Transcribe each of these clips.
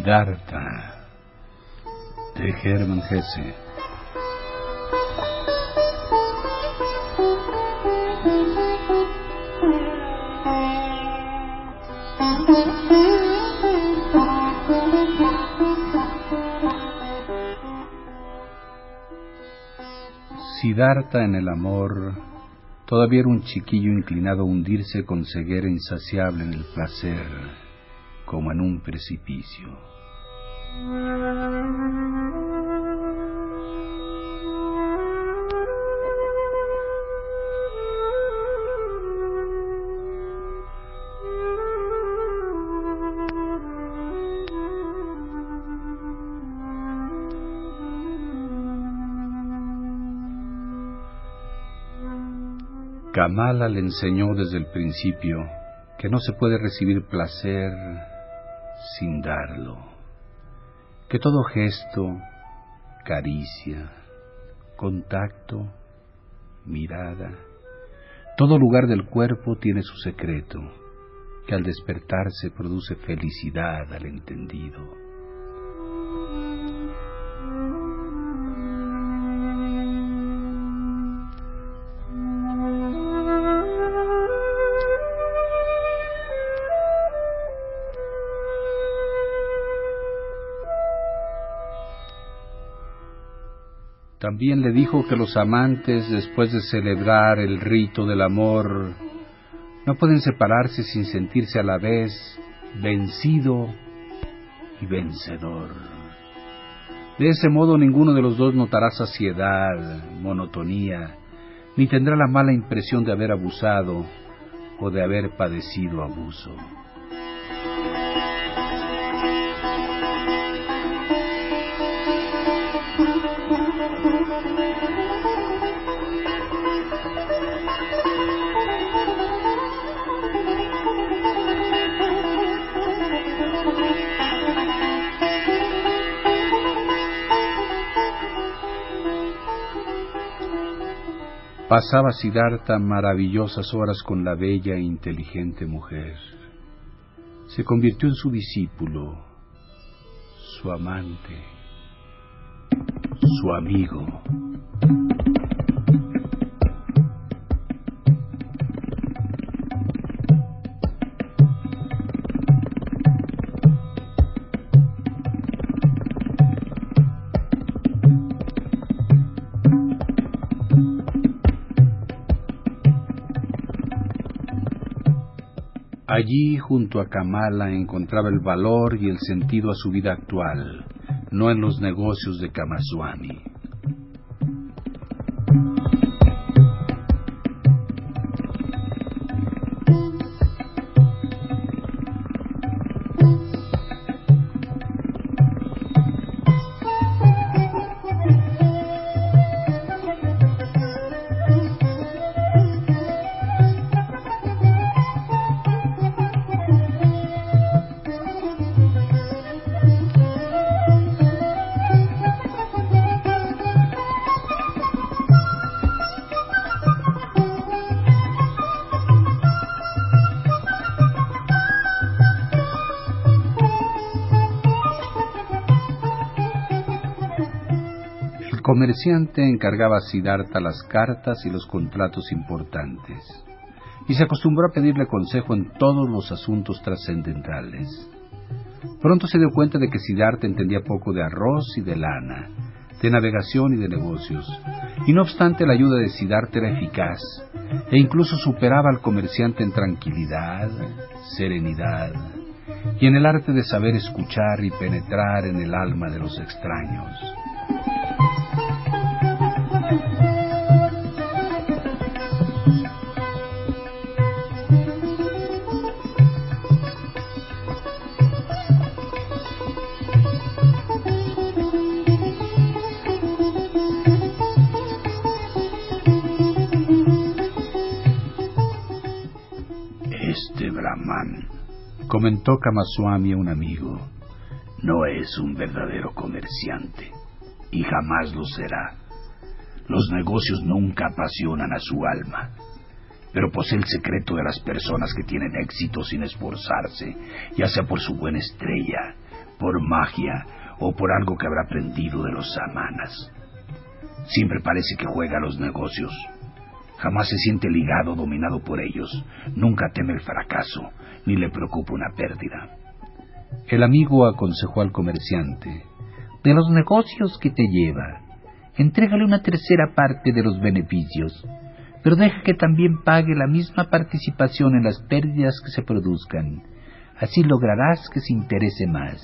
Siddhartha de Hermann Hesse. En el amor todavía era un chiquillo inclinado a hundirse con ceguera insaciable en el placer como en un precipicio. Kamala le enseñó desde el principio que no se puede recibir placer sin darlo, que todo gesto, caricia, contacto, mirada, todo lugar del cuerpo tiene su secreto, que al despertarse produce felicidad al entendido. También le dijo que los amantes, después de celebrar el rito del amor, no pueden separarse sin sentirse a la vez vencido y vencedor. De ese modo ninguno de los dos notará saciedad, monotonía, ni tendrá la mala impresión de haber abusado o de haber padecido abuso. Pasaba Siddhartha maravillosas horas con la bella e inteligente mujer. Se convirtió en su discípulo, su amante, su amigo. Allí, junto a Kamala, encontraba el valor y el sentido a su vida actual, no en los negocios de Kamaswami. Comerciante encargaba a Siddhartha las cartas y los contratos importantes, y se acostumbró a pedirle consejo en todos los asuntos trascendentales. Pronto se dio cuenta de que Siddhartha entendía poco de arroz y de lana, de navegación y de negocios, y no obstante la ayuda de Siddhartha era eficaz, e incluso superaba al comerciante en tranquilidad, serenidad, y en el arte de saber escuchar y penetrar en el alma de los extraños. Comentó Kamaswami a un amigo, no es un verdadero comerciante y jamás lo será. Los negocios nunca apasionan a su alma, pero posee el secreto de las personas que tienen éxito sin esforzarse, ya sea por su buena estrella, por magia o por algo que habrá aprendido de los samanas. Siempre parece que juega a los negocios, Jamás se siente ligado, dominado por ellos. Nunca teme el fracaso, ni le preocupa una pérdida. El amigo aconsejó al comerciante, de los negocios que te lleva, entrégale una tercera parte de los beneficios, pero deja que también pague la misma participación en las pérdidas que se produzcan. Así lograrás que se interese más.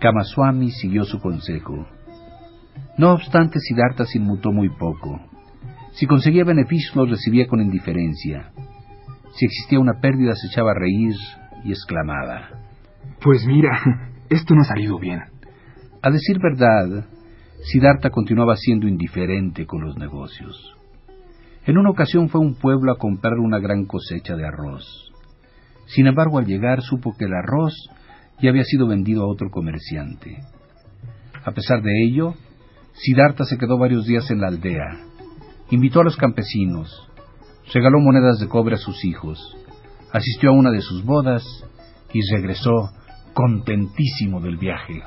Kamaswami siguió su consejo. No obstante, Siddhartha se inmutó muy poco. Si conseguía beneficios los recibía con indiferencia. Si existía una pérdida se echaba a reír y exclamaba. Pues mira, esto no ha salido bien. A decir verdad, Siddhartha continuaba siendo indiferente con los negocios. En una ocasión fue a un pueblo a comprar una gran cosecha de arroz. Sin embargo, al llegar supo que el arroz ya había sido vendido a otro comerciante. A pesar de ello, Siddhartha se quedó varios días en la aldea, invitó a los campesinos, regaló monedas de cobre a sus hijos, asistió a una de sus bodas y regresó contentísimo del viaje.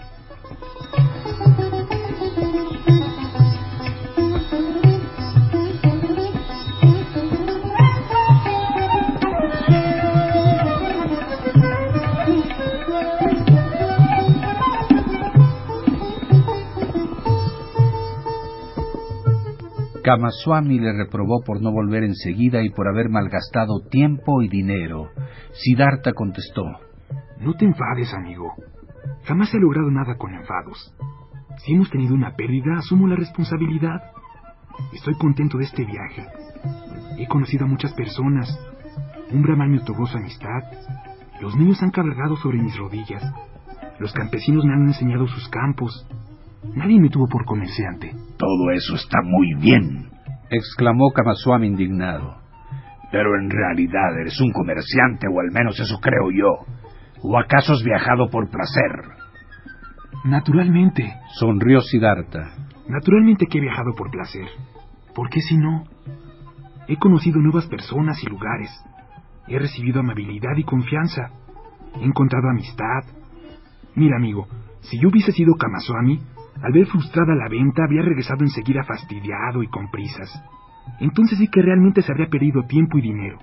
Kamaswami le reprobó por no volver enseguida y por haber malgastado tiempo y dinero. Siddhartha contestó. No te enfades, amigo. Jamás he logrado nada con enfados. Si hemos tenido una pérdida, asumo la responsabilidad. Estoy contento de este viaje. He conocido a muchas personas. Un brahman me otorgó su amistad. Los niños han cabalgado sobre mis rodillas. Los campesinos me han enseñado sus campos. Nadie me tuvo por comerciante. Todo eso está muy bien, exclamó Kamaswami indignado. Pero en realidad eres un comerciante, o al menos eso creo yo. ¿O acaso has viajado por placer? Naturalmente. Sonrió Siddhartha. Naturalmente que he viajado por placer. ¿Por qué si no? He conocido nuevas personas y lugares. He recibido amabilidad y confianza. He encontrado amistad. Mira, amigo, si yo hubiese sido Kamaswami, al ver frustrada la venta, había regresado enseguida fastidiado y con prisas. Entonces sí que realmente se habría perdido tiempo y dinero.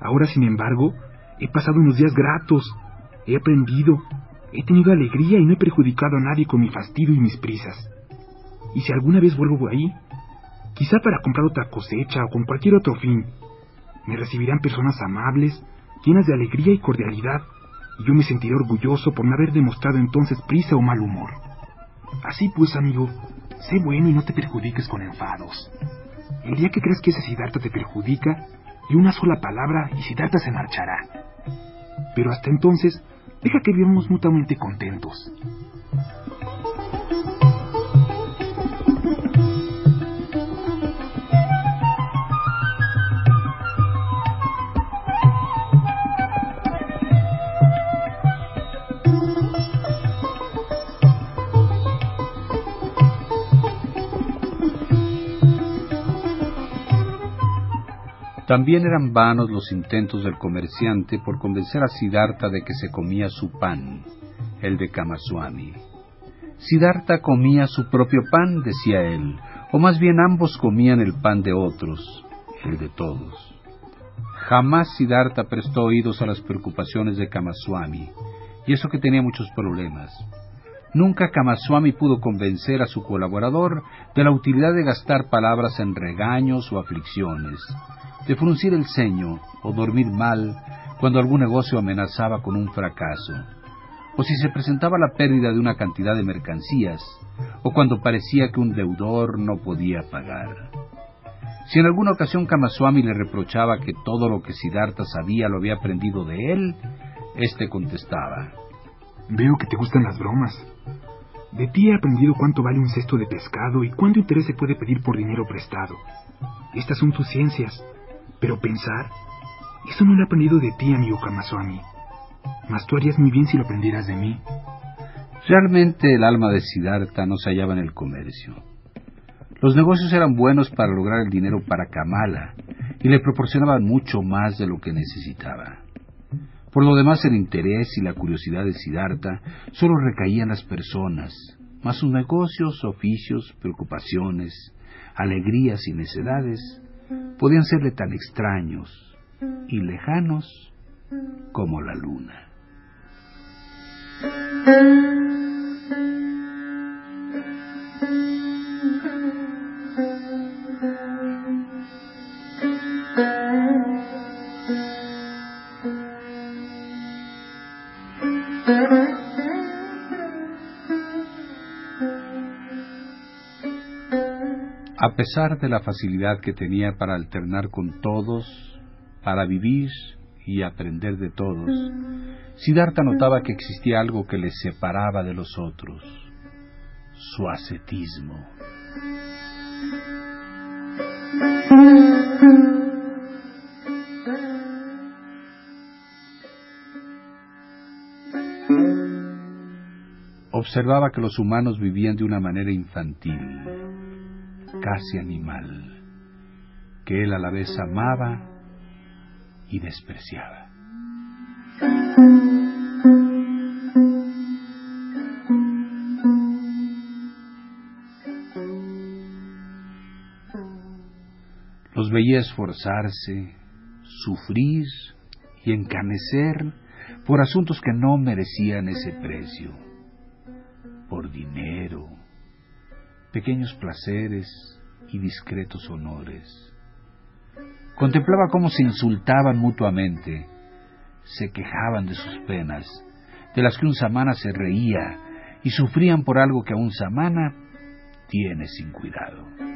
Ahora, sin embargo, he pasado unos días gratos, he aprendido, he tenido alegría y no he perjudicado a nadie con mi fastidio y mis prisas. Y si alguna vez vuelvo ahí, quizá para comprar otra cosecha o con cualquier otro fin, me recibirán personas amables, llenas de alegría y cordialidad, y yo me sentiré orgulloso por no haber demostrado entonces prisa o mal humor. Así pues, amigo, sé bueno y no te perjudiques con enfados. El día que creas que ese Siddhartha te perjudica, y una sola palabra y Siddhartha se marchará. Pero hasta entonces, deja que vivamos mutuamente contentos. También eran vanos los intentos del comerciante por convencer a Siddhartha de que se comía su pan, el de Kamaswami. Siddhartha comía su propio pan, decía él, o más bien ambos comían el pan de otros, el de todos. Jamás Siddhartha prestó oídos a las preocupaciones de Kamaswami, y eso que tenía muchos problemas. Nunca Kamaswami pudo convencer a su colaborador de la utilidad de gastar palabras en regaños o aflicciones, de fruncir el ceño o dormir mal cuando algún negocio amenazaba con un fracaso, o si se presentaba la pérdida de una cantidad de mercancías, o cuando parecía que un deudor no podía pagar. Si en alguna ocasión Kamaswami le reprochaba que todo lo que Siddhartha sabía lo había aprendido de él, éste contestaba. Veo que te gustan las bromas. De ti he aprendido cuánto vale un cesto de pescado y cuánto interés se puede pedir por dinero prestado. Estas son tus ciencias. Pero pensar, eso no lo he aprendido de ti, amigo Kamaswami. Mas tú harías muy bien si lo aprendieras de mí. Realmente el alma de Siddhartha no se hallaba en el comercio. Los negocios eran buenos para lograr el dinero para Kamala y le proporcionaban mucho más de lo que necesitaba. Por lo demás, el interés y la curiosidad de Siddhartha solo recaían las personas, mas sus negocios, oficios, preocupaciones, alegrías y necedades podían serle tan extraños y lejanos como la luna. A pesar de la facilidad que tenía para alternar con todos, para vivir y aprender de todos, Siddhartha notaba que existía algo que le separaba de los otros, su ascetismo. Observaba que los humanos vivían de una manera infantil, casi animal, que él a la vez amaba y despreciaba. Los veía esforzarse, sufrir y encanecer por asuntos que no merecían ese precio, por dinero, pequeños placeres y discretos honores. Contemplaba cómo se insultaban mutuamente, se quejaban de sus penas, de las que un samana se reía y sufrían por algo que a un samana tiene sin cuidado.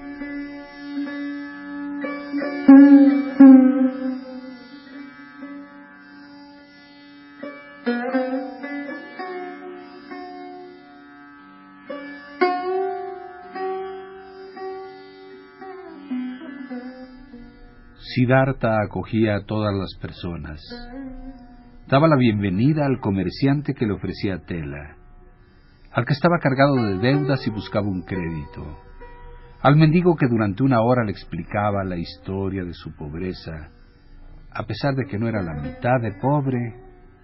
Siddhartha acogía a todas las personas. Daba la bienvenida al comerciante que le ofrecía tela, al que estaba cargado de deudas y buscaba un crédito, al mendigo que durante una hora le explicaba la historia de su pobreza, a pesar de que no era la mitad de pobre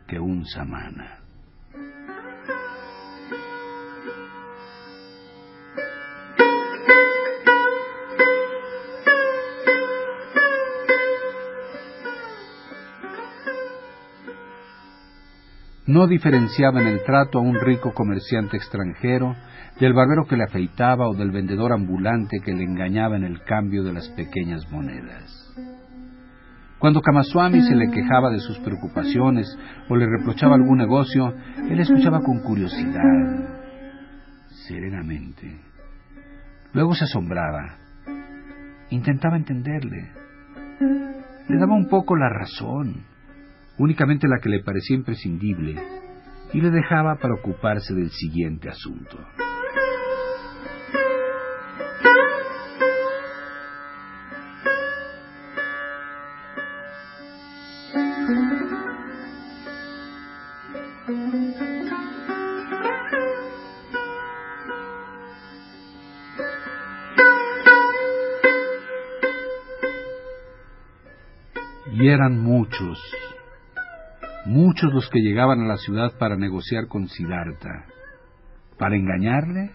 que un samana. No diferenciaba en el trato a un rico comerciante extranjero del barbero que le afeitaba o del vendedor ambulante que le engañaba en el cambio de las pequeñas monedas. Cuando Kamaswami se le quejaba de sus preocupaciones o le reprochaba algún negocio, él escuchaba con curiosidad, serenamente. Luego se asombraba, intentaba entenderle, le daba un poco la razón únicamente la que le parecía imprescindible, y le dejaba para ocuparse del siguiente asunto. Y eran muchos muchos los que llegaban a la ciudad para negociar con Siddhartha, para engañarle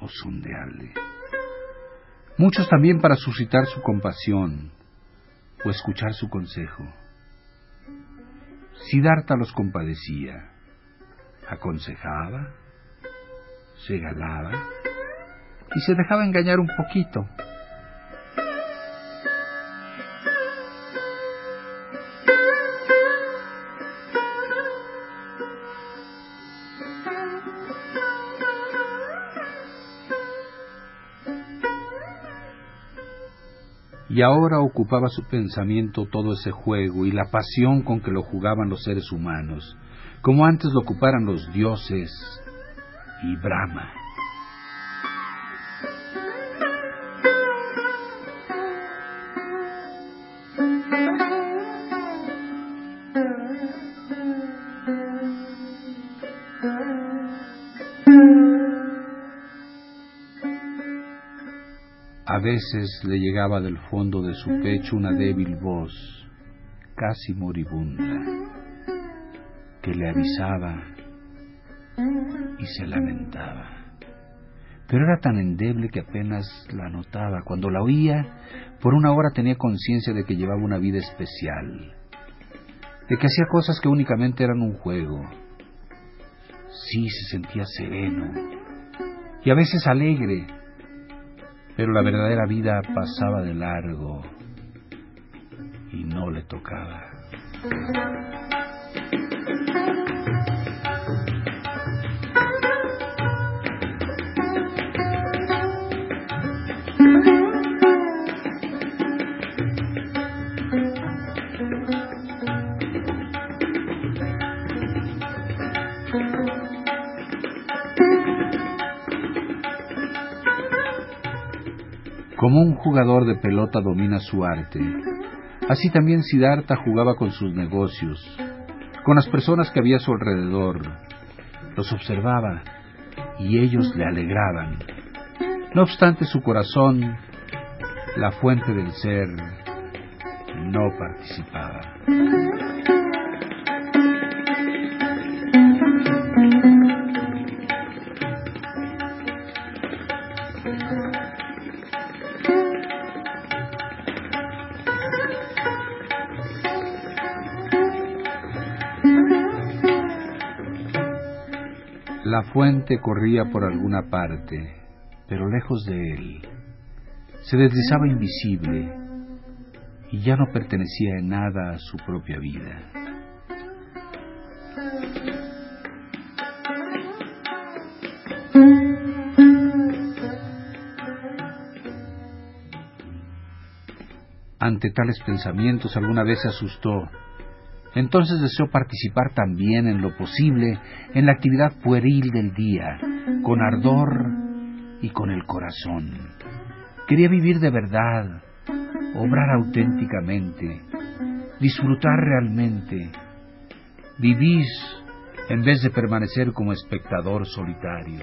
o sondearle. Muchos también para suscitar su compasión o escuchar su consejo. Siddhartha los compadecía, aconsejaba, se galaba y se dejaba engañar un poquito. Y ahora ocupaba su pensamiento todo ese juego y la pasión con que lo jugaban los seres humanos, como antes lo ocuparan los dioses y Brahma. Veces le llegaba del fondo de su pecho una débil voz, casi moribunda, que le avisaba y se lamentaba. Pero era tan endeble que apenas la notaba. Cuando la oía, por una hora tenía conciencia de que llevaba una vida especial, de que hacía cosas que únicamente eran un juego. Sí se sentía sereno y a veces alegre, pero la verdadera vida pasaba de largo y no le tocaba. Como un jugador de pelota domina su arte, así también Siddhartha jugaba con sus negocios, con las personas que había a su alrededor. Los observaba y ellos le alegraban. No obstante, su corazón, la fuente del ser, no participaba. Fuente corría por alguna parte, pero lejos de él. Se deslizaba invisible y ya no pertenecía en nada a su propia vida. Ante tales pensamientos alguna vez se asustó. Entonces deseó participar también en lo posible en la actividad pueril del día, con ardor y con el corazón. Quería vivir de verdad, obrar auténticamente, disfrutar realmente, vivir en vez de permanecer como espectador solitario.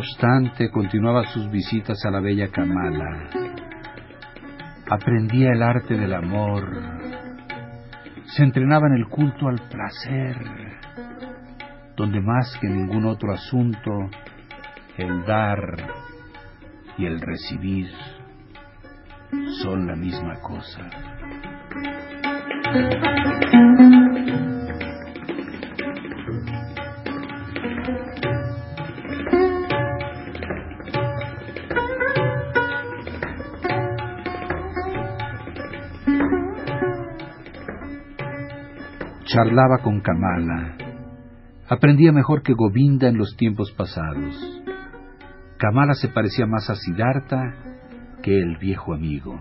Obstante, continuaba sus visitas a la bella Kamala. Aprendía el arte del amor. Se entrenaba en el culto al placer, donde más que ningún otro asunto, el dar y el recibir son la misma cosa. Charlaba con Kamala. Aprendía mejor que Govinda en los tiempos pasados. Kamala se parecía más a Siddhartha que el viejo amigo.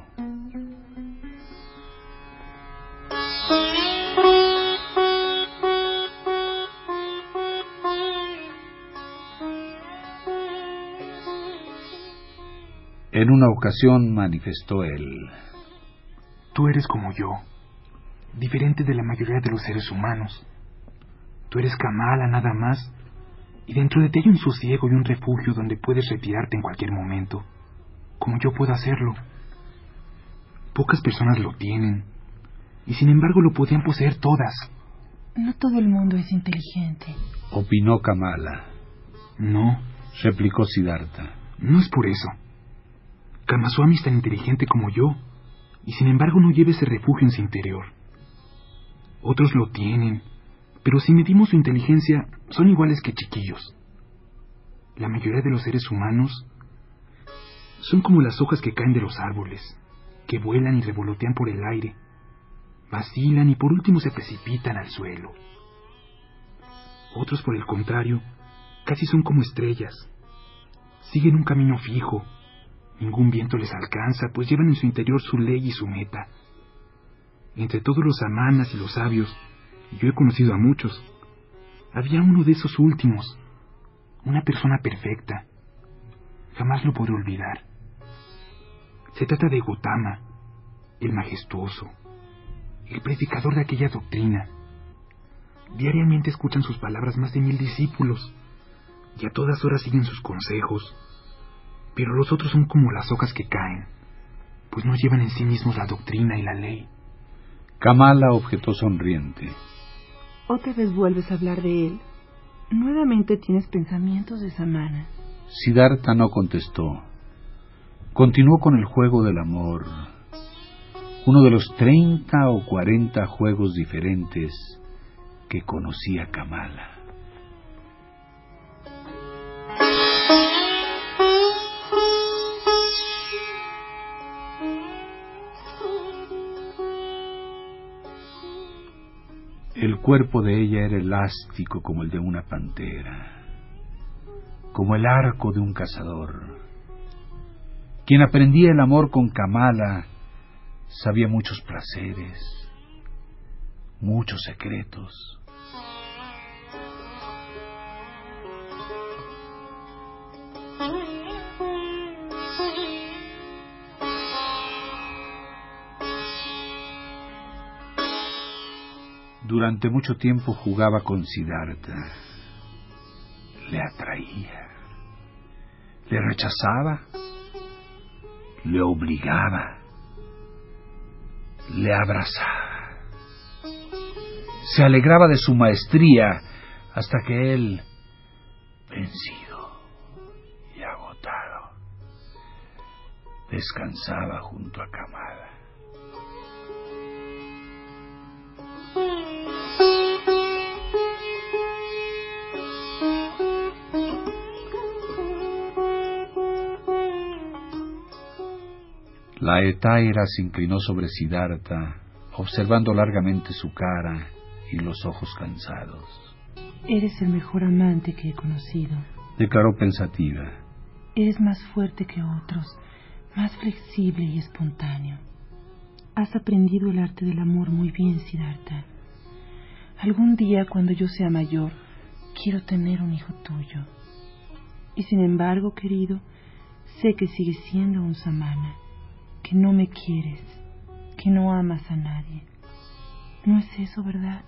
En una ocasión manifestó él. Tú eres como yo diferente de la mayoría de los seres humanos. Tú eres Kamala nada más, y dentro de ti hay un sosiego y un refugio donde puedes retirarte en cualquier momento, como yo puedo hacerlo. Pocas personas lo tienen, y sin embargo lo podían poseer todas. No todo el mundo es inteligente. Opinó Kamala. No, replicó Siddhartha. No es por eso. Kamaswami es tan inteligente como yo, y sin embargo no lleva ese refugio en su interior. Otros lo tienen, pero si medimos su inteligencia, son iguales que chiquillos. La mayoría de los seres humanos son como las hojas que caen de los árboles, que vuelan y revolotean por el aire, vacilan y por último se precipitan al suelo. Otros, por el contrario, casi son como estrellas. Siguen un camino fijo. Ningún viento les alcanza, pues llevan en su interior su ley y su meta. Entre todos los amanas y los sabios, yo he conocido a muchos, había uno de esos últimos, una persona perfecta. Jamás lo podré olvidar. Se trata de Gotama, el majestuoso, el predicador de aquella doctrina. Diariamente escuchan sus palabras más de mil discípulos y a todas horas siguen sus consejos. Pero los otros son como las hojas que caen, pues no llevan en sí mismos la doctrina y la ley. Kamala objetó sonriente. Otra vez vuelves a hablar de él. Nuevamente tienes pensamientos de Samana. Siddhartha no contestó. Continuó con el juego del amor, uno de los treinta o cuarenta juegos diferentes que conocía Kamala. Cuerpo de ella era elástico como el de una pantera, como el arco de un cazador. Quien aprendía el amor con Kamala sabía muchos placeres, muchos secretos. Durante mucho tiempo jugaba con Siddhartha. Le atraía. Le rechazaba. Le obligaba. Le abrazaba. Se alegraba de su maestría hasta que él, vencido y agotado, descansaba junto a Kamala. La etaira se inclinó sobre Siddhartha, observando largamente su cara y los ojos cansados. Eres el mejor amante que he conocido. Declaró pensativa. Eres más fuerte que otros, más flexible y espontáneo. Has aprendido el arte del amor muy bien, Siddhartha. Algún día, cuando yo sea mayor, quiero tener un hijo tuyo. Y sin embargo, querido, sé que sigues siendo un samana que no me quieres, que no amas a nadie. ¿No es eso verdad?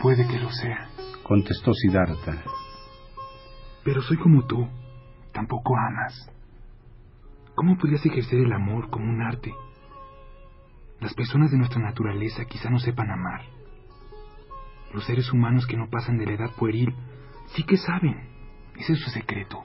Puede que lo sea, contestó Siddhartha. Pero soy como tú, tampoco amas. ¿Cómo podrías ejercer el amor como un arte? Las personas de nuestra naturaleza quizá no sepan amar. Los seres humanos que no pasan de la edad pueril sí que saben. Ese es su secreto.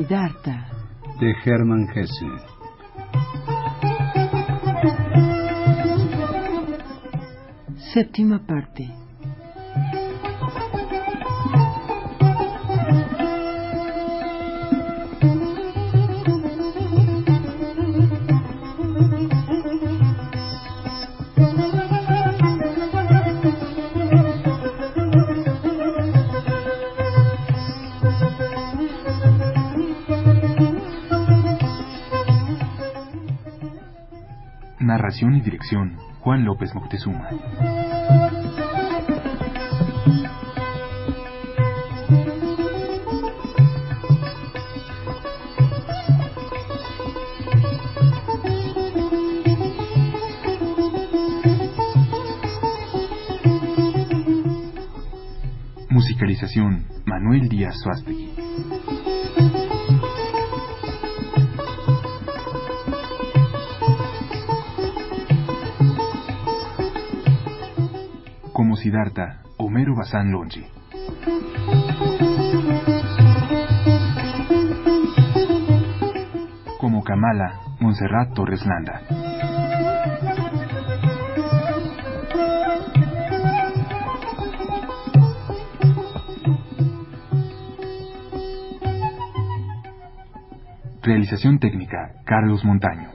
Siddhartha. De Hermann Hesse. Séptima parte. Narración y dirección, Juan López Moctezuma. Musicalización, Manuel Díaz Suástegui. Siddhartha, Homero Bazán Longi. Como Kamala, Montserrat Torres Landa. Realización técnica, Carlos Montaño.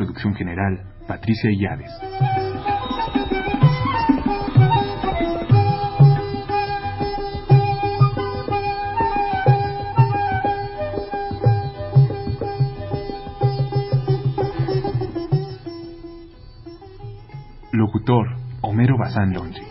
Producción general, Patricia Illades. Locutor, Homero Bazán Longi.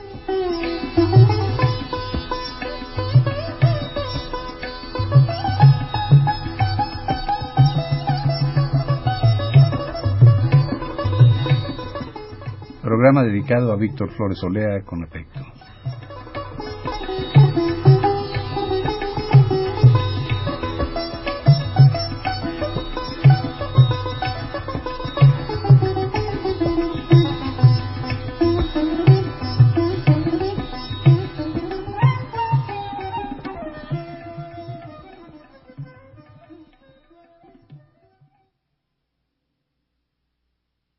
Programa dedicado a Víctor Flores Olea con efecto.